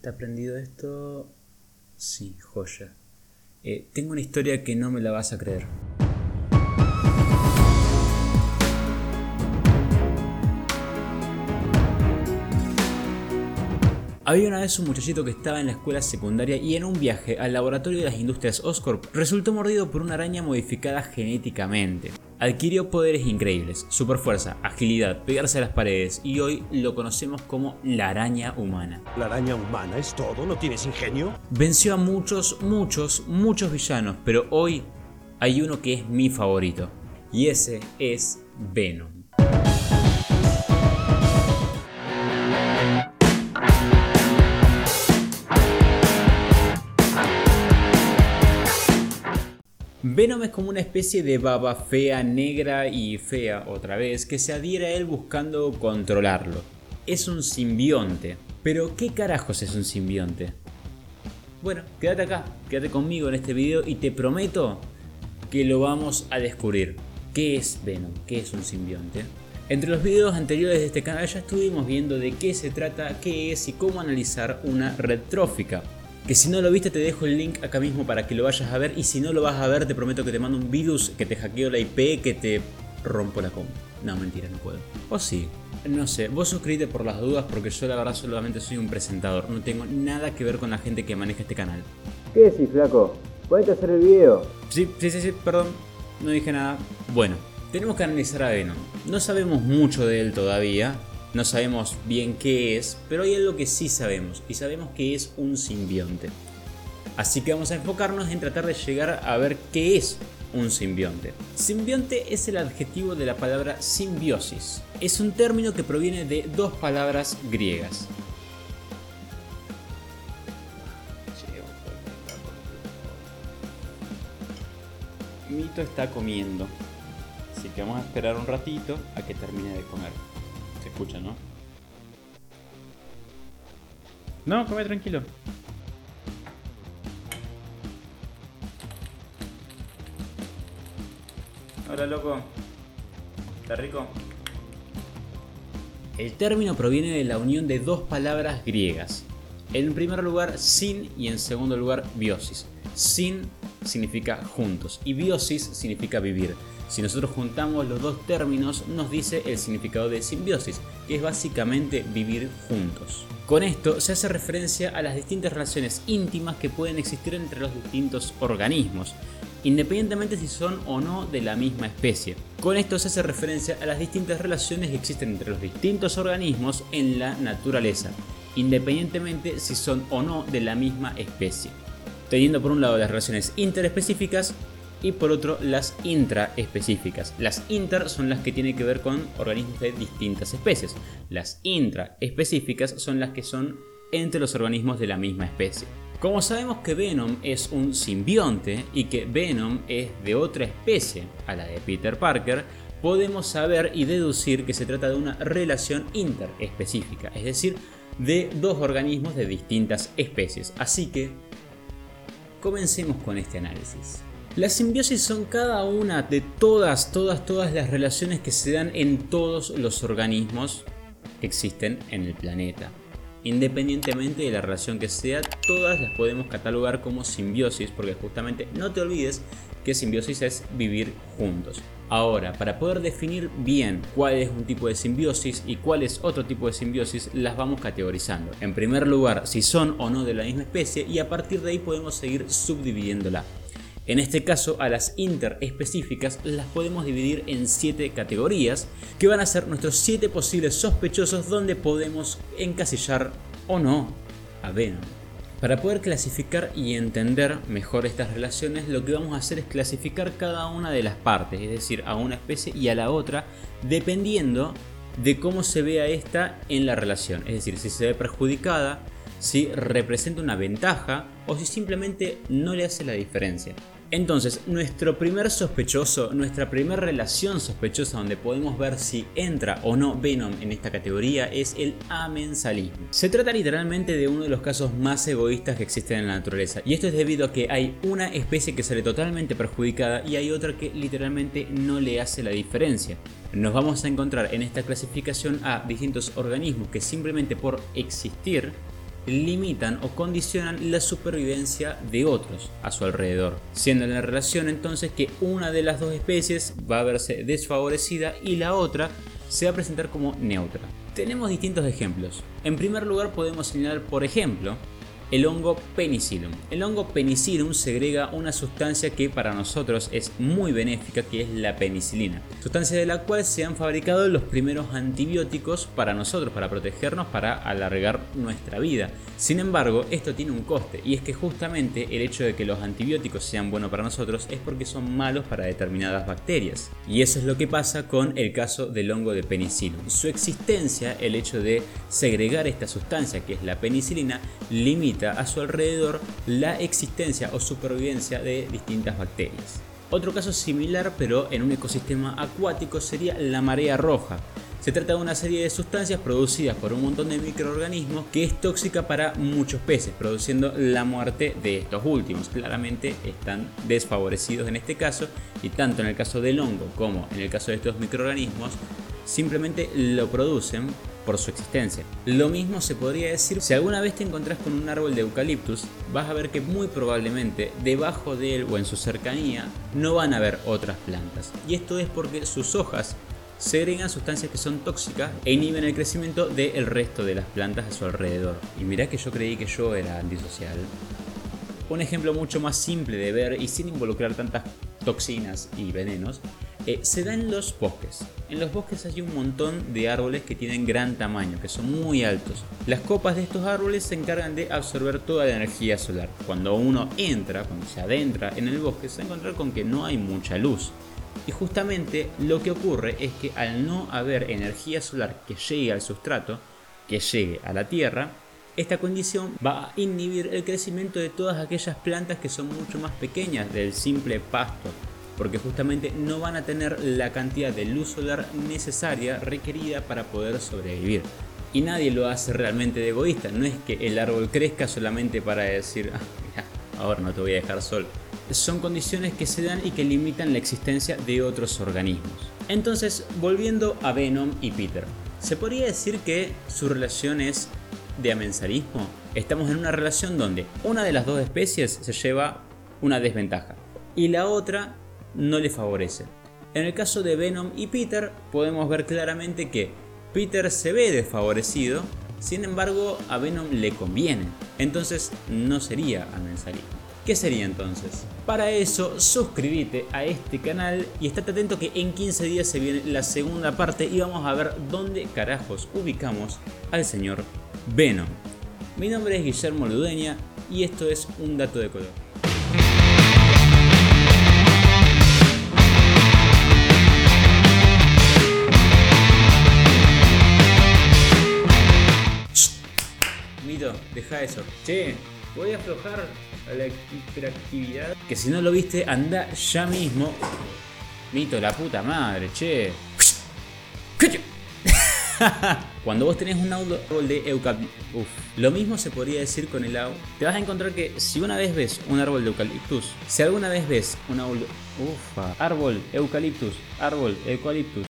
¿Está prendido esto? Sí, joya. Eh, tengo una historia que no me la vas a creer. Había una vez un muchachito que estaba en la escuela secundaria y en un viaje al laboratorio de las industrias Oscorp resultó mordido por una araña modificada genéticamente. Adquirió poderes increíbles, superfuerza, agilidad, pegarse a las paredes y hoy lo conocemos como la araña humana. ¿La araña humana es todo? ¿No tienes ingenio? Venció a muchos, muchos, muchos villanos, pero hoy hay uno que es mi favorito y ese es Venom. Venom es como una especie de baba fea, negra y fea otra vez, que se adhiere a él buscando controlarlo. Es un simbionte. Pero ¿qué carajos es un simbionte? Bueno, quédate acá, quédate conmigo en este video y te prometo que lo vamos a descubrir. ¿Qué es Venom? ¿Qué es un simbionte? Entre los videos anteriores de este canal ya estuvimos viendo de qué se trata, qué es y cómo analizar una red trófica. Que si no lo viste te dejo el link acá mismo para que lo vayas a ver y si no lo vas a ver te prometo que te mando un virus que te hackeo la IP que te rompo la compu. No, mentira, no puedo. O sí. No sé, vos suscríbete por las dudas porque yo la verdad solamente soy un presentador. No tengo nada que ver con la gente que maneja este canal. ¿Qué decís, flaco? ¿Puedes hacer el video? Sí, sí, sí, sí, perdón. No dije nada. Bueno, tenemos que analizar a Venom. No sabemos mucho de él todavía. No sabemos bien qué es, pero hay algo que sí sabemos, y sabemos que es un simbionte. Así que vamos a enfocarnos en tratar de llegar a ver qué es un simbionte. Simbionte es el adjetivo de la palabra simbiosis. Es un término que proviene de dos palabras griegas. Mito está comiendo, así que vamos a esperar un ratito a que termine de comer. Se escucha, ¿no? No, come tranquilo. Hola, loco. ¿Está rico? El término proviene de la unión de dos palabras griegas. En primer lugar, sin y en segundo lugar, biosis. Sin significa juntos y biosis significa vivir. Si nosotros juntamos los dos términos nos dice el significado de simbiosis, que es básicamente vivir juntos. Con esto se hace referencia a las distintas relaciones íntimas que pueden existir entre los distintos organismos, independientemente si son o no de la misma especie. Con esto se hace referencia a las distintas relaciones que existen entre los distintos organismos en la naturaleza, independientemente si son o no de la misma especie. Teniendo por un lado las relaciones interespecíficas y por otro las intraespecíficas. Las inter son las que tienen que ver con organismos de distintas especies. Las intraespecíficas son las que son entre los organismos de la misma especie. Como sabemos que Venom es un simbionte y que Venom es de otra especie a la de Peter Parker, podemos saber y deducir que se trata de una relación interespecífica, es decir, de dos organismos de distintas especies. Así que comencemos con este análisis. Las simbiosis son cada una de todas, todas, todas las relaciones que se dan en todos los organismos que existen en el planeta. Independientemente de la relación que sea, todas las podemos catalogar como simbiosis porque justamente no te olvides que simbiosis es vivir juntos. Ahora, para poder definir bien cuál es un tipo de simbiosis y cuál es otro tipo de simbiosis, las vamos categorizando. En primer lugar, si son o no de la misma especie y a partir de ahí podemos seguir subdividiéndola. En este caso, a las interespecíficas las podemos dividir en 7 categorías, que van a ser nuestros 7 posibles sospechosos donde podemos encasillar o no a Venom. Para poder clasificar y entender mejor estas relaciones, lo que vamos a hacer es clasificar cada una de las partes, es decir, a una especie y a la otra, dependiendo de cómo se vea esta en la relación. Es decir, si se ve perjudicada, si representa una ventaja o si simplemente no le hace la diferencia. Entonces, nuestro primer sospechoso, nuestra primera relación sospechosa donde podemos ver si entra o no Venom en esta categoría es el amensalismo. Se trata literalmente de uno de los casos más egoístas que existen en la naturaleza y esto es debido a que hay una especie que sale totalmente perjudicada y hay otra que literalmente no le hace la diferencia. Nos vamos a encontrar en esta clasificación a distintos organismos que simplemente por existir limitan o condicionan la supervivencia de otros a su alrededor, siendo la relación entonces que una de las dos especies va a verse desfavorecida y la otra se va a presentar como neutra. Tenemos distintos ejemplos. En primer lugar podemos señalar, por ejemplo, el hongo penicillium. El hongo penicillium segrega una sustancia que para nosotros es muy benéfica, que es la penicilina, sustancia de la cual se han fabricado los primeros antibióticos para nosotros, para protegernos, para alargar nuestra vida. Sin embargo, esto tiene un coste y es que justamente el hecho de que los antibióticos sean buenos para nosotros es porque son malos para determinadas bacterias. Y eso es lo que pasa con el caso del hongo de penicillium. Su existencia, el hecho de segregar esta sustancia que es la penicilina, limita a su alrededor la existencia o supervivencia de distintas bacterias. Otro caso similar pero en un ecosistema acuático sería la marea roja. Se trata de una serie de sustancias producidas por un montón de microorganismos que es tóxica para muchos peces, produciendo la muerte de estos últimos. Claramente están desfavorecidos en este caso y tanto en el caso del hongo como en el caso de estos microorganismos simplemente lo producen por su existencia. Lo mismo se podría decir si alguna vez te encontrás con un árbol de eucaliptus, vas a ver que muy probablemente debajo de él o en su cercanía no van a haber otras plantas. Y esto es porque sus hojas segregan sustancias que son tóxicas e inhiben el crecimiento del resto de las plantas a su alrededor. Y mirá que yo creí que yo era antisocial. Un ejemplo mucho más simple de ver y sin involucrar tantas toxinas y venenos eh, se da en los bosques. En los bosques hay un montón de árboles que tienen gran tamaño, que son muy altos. Las copas de estos árboles se encargan de absorber toda la energía solar. Cuando uno entra, cuando se adentra en el bosque, se va a encontrar con que no hay mucha luz. Y justamente lo que ocurre es que al no haber energía solar que llegue al sustrato, que llegue a la tierra, esta condición va a inhibir el crecimiento de todas aquellas plantas que son mucho más pequeñas del simple pasto porque justamente no van a tener la cantidad de luz solar necesaria requerida para poder sobrevivir. Y nadie lo hace realmente de egoísta, no es que el árbol crezca solamente para decir, ah, ahora no te voy a dejar sol. Son condiciones que se dan y que limitan la existencia de otros organismos. Entonces, volviendo a Venom y Peter, ¿se podría decir que su relación es de amensarismo? Estamos en una relación donde una de las dos especies se lleva una desventaja y la otra no le favorece. En el caso de Venom y Peter podemos ver claramente que Peter se ve desfavorecido, sin embargo a Venom le conviene, entonces no sería amensarismo. ¿Qué sería entonces? Para eso suscríbete a este canal y estate atento que en 15 días se viene la segunda parte y vamos a ver dónde carajos ubicamos al señor Venom. Mi nombre es Guillermo Ludeña y esto es Un Dato de Color. Eso. Che, voy a aflojar la hiperactividad. Que si no lo viste, anda ya mismo. Mito, la puta madre, che. Cuando vos tenés un árbol de eucaliptus, lo mismo se podría decir con el árbol. Te vas a encontrar que si una vez ves un árbol de eucaliptus, si alguna vez ves un árbol, ufa, árbol, eucaliptus, árbol, eucaliptus,